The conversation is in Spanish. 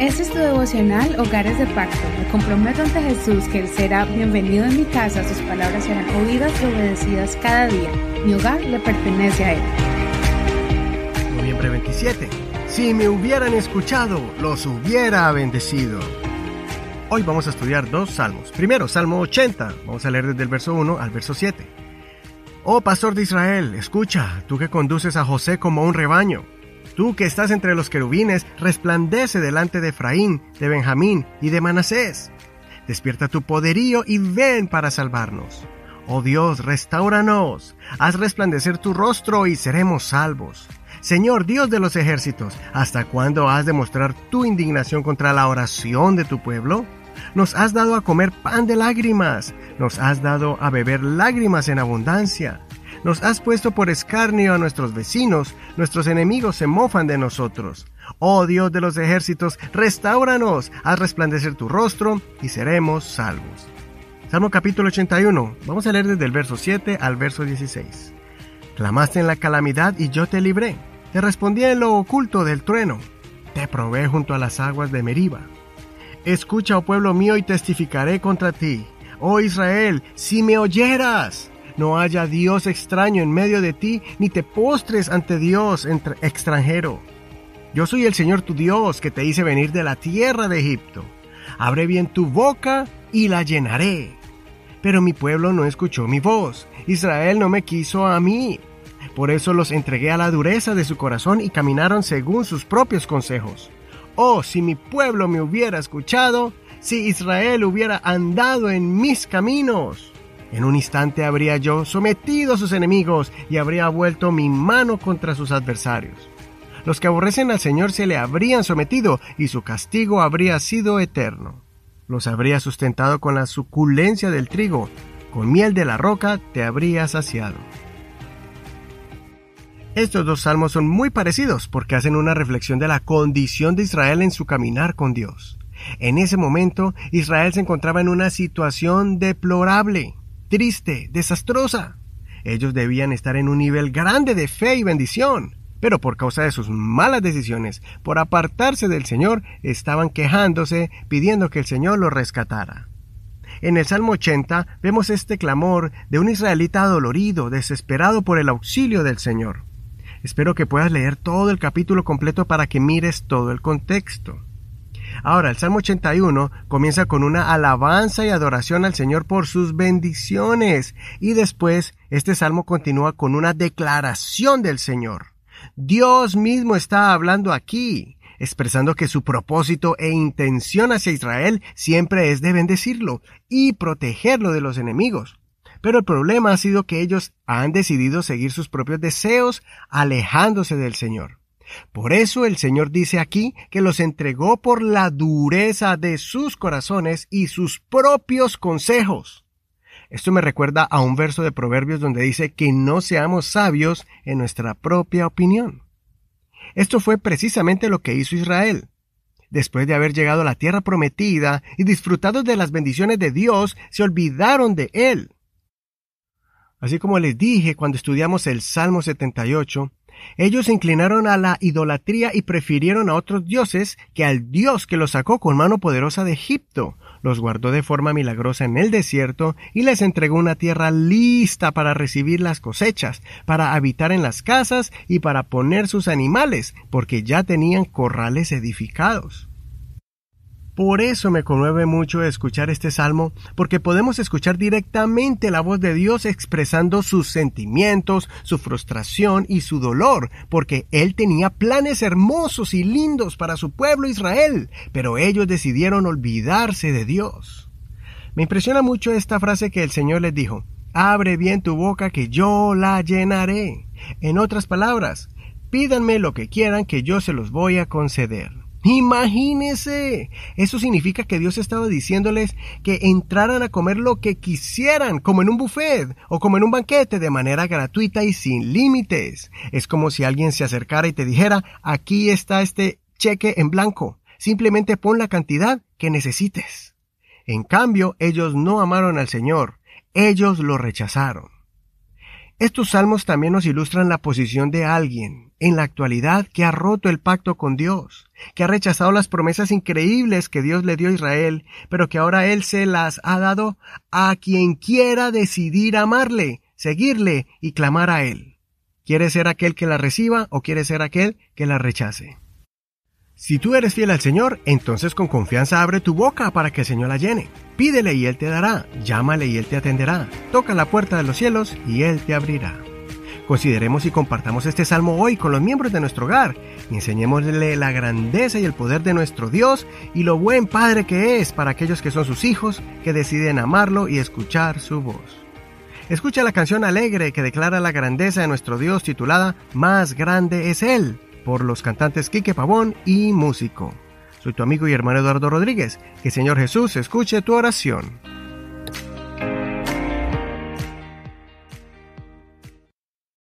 Este es tu devocional Hogares de Pacto. Me comprometo ante Jesús que Él será bienvenido en mi casa, sus palabras serán oídas y obedecidas cada día. Mi hogar le pertenece a Él. Noviembre 27. Si me hubieran escuchado, los hubiera bendecido. Hoy vamos a estudiar dos salmos. Primero, Salmo 80. Vamos a leer desde el verso 1 al verso 7. Oh pastor de Israel, escucha, tú que conduces a José como un rebaño. Tú que estás entre los querubines, resplandece delante de Efraín, de Benjamín y de Manasés. Despierta tu poderío y ven para salvarnos. Oh Dios, restauranos, haz resplandecer tu rostro y seremos salvos. Señor Dios de los ejércitos, ¿hasta cuándo has de mostrar tu indignación contra la oración de tu pueblo? Nos has dado a comer pan de lágrimas, nos has dado a beber lágrimas en abundancia. Nos has puesto por escarnio a nuestros vecinos, nuestros enemigos se mofan de nosotros. Oh Dios de los ejércitos, restauranos, haz resplandecer tu rostro y seremos salvos. Salmo capítulo 81, vamos a leer desde el verso 7 al verso 16. Clamaste en la calamidad y yo te libré. Te respondí en lo oculto del trueno. Te probé junto a las aguas de Meriba. Escucha, oh pueblo mío, y testificaré contra ti. Oh Israel, si me oyeras, no haya Dios extraño en medio de ti, ni te postres ante Dios extranjero. Yo soy el Señor tu Dios, que te hice venir de la tierra de Egipto. Abre bien tu boca y la llenaré. Pero mi pueblo no escuchó mi voz. Israel no me quiso a mí. Por eso los entregué a la dureza de su corazón y caminaron según sus propios consejos. Oh, si mi pueblo me hubiera escuchado, si Israel hubiera andado en mis caminos. En un instante habría yo sometido a sus enemigos y habría vuelto mi mano contra sus adversarios. Los que aborrecen al Señor se le habrían sometido y su castigo habría sido eterno. Los habría sustentado con la suculencia del trigo, con miel de la roca te habría saciado. Estos dos salmos son muy parecidos porque hacen una reflexión de la condición de Israel en su caminar con Dios. En ese momento, Israel se encontraba en una situación deplorable triste, desastrosa. Ellos debían estar en un nivel grande de fe y bendición, pero por causa de sus malas decisiones, por apartarse del Señor, estaban quejándose, pidiendo que el Señor los rescatara. En el Salmo 80 vemos este clamor de un israelita dolorido, desesperado por el auxilio del Señor. Espero que puedas leer todo el capítulo completo para que mires todo el contexto. Ahora, el Salmo 81 comienza con una alabanza y adoración al Señor por sus bendiciones y después este salmo continúa con una declaración del Señor. Dios mismo está hablando aquí, expresando que su propósito e intención hacia Israel siempre es de bendecirlo y protegerlo de los enemigos. Pero el problema ha sido que ellos han decidido seguir sus propios deseos, alejándose del Señor. Por eso el Señor dice aquí que los entregó por la dureza de sus corazones y sus propios consejos. Esto me recuerda a un verso de Proverbios donde dice que no seamos sabios en nuestra propia opinión. Esto fue precisamente lo que hizo Israel. Después de haber llegado a la tierra prometida y disfrutado de las bendiciones de Dios, se olvidaron de Él. Así como les dije cuando estudiamos el Salmo 78, ellos se inclinaron a la idolatría y prefirieron a otros dioses que al Dios que los sacó con mano poderosa de Egipto, los guardó de forma milagrosa en el desierto y les entregó una tierra lista para recibir las cosechas, para habitar en las casas y para poner sus animales, porque ya tenían corrales edificados. Por eso me conmueve mucho escuchar este salmo, porque podemos escuchar directamente la voz de Dios expresando sus sentimientos, su frustración y su dolor, porque Él tenía planes hermosos y lindos para su pueblo Israel, pero ellos decidieron olvidarse de Dios. Me impresiona mucho esta frase que el Señor les dijo, Abre bien tu boca que yo la llenaré. En otras palabras, pídanme lo que quieran que yo se los voy a conceder. Imagínese. Eso significa que Dios estaba diciéndoles que entraran a comer lo que quisieran, como en un buffet o como en un banquete, de manera gratuita y sin límites. Es como si alguien se acercara y te dijera, aquí está este cheque en blanco. Simplemente pon la cantidad que necesites. En cambio, ellos no amaron al Señor. Ellos lo rechazaron. Estos salmos también nos ilustran la posición de alguien en la actualidad que ha roto el pacto con Dios, que ha rechazado las promesas increíbles que Dios le dio a Israel, pero que ahora Él se las ha dado a quien quiera decidir amarle, seguirle y clamar a Él. ¿Quiere ser aquel que la reciba o quiere ser aquel que la rechace? Si tú eres fiel al Señor, entonces con confianza abre tu boca para que el Señor la llene. Pídele y Él te dará, llámale y Él te atenderá, toca la puerta de los cielos y Él te abrirá. Consideremos y compartamos este salmo hoy con los miembros de nuestro hogar y enseñémosle la grandeza y el poder de nuestro Dios y lo buen Padre que es para aquellos que son sus hijos, que deciden amarlo y escuchar su voz. Escucha la canción alegre que declara la grandeza de nuestro Dios titulada Más grande es Él, por los cantantes Quique Pavón y Músico. Soy tu amigo y hermano Eduardo Rodríguez. Que Señor Jesús escuche tu oración.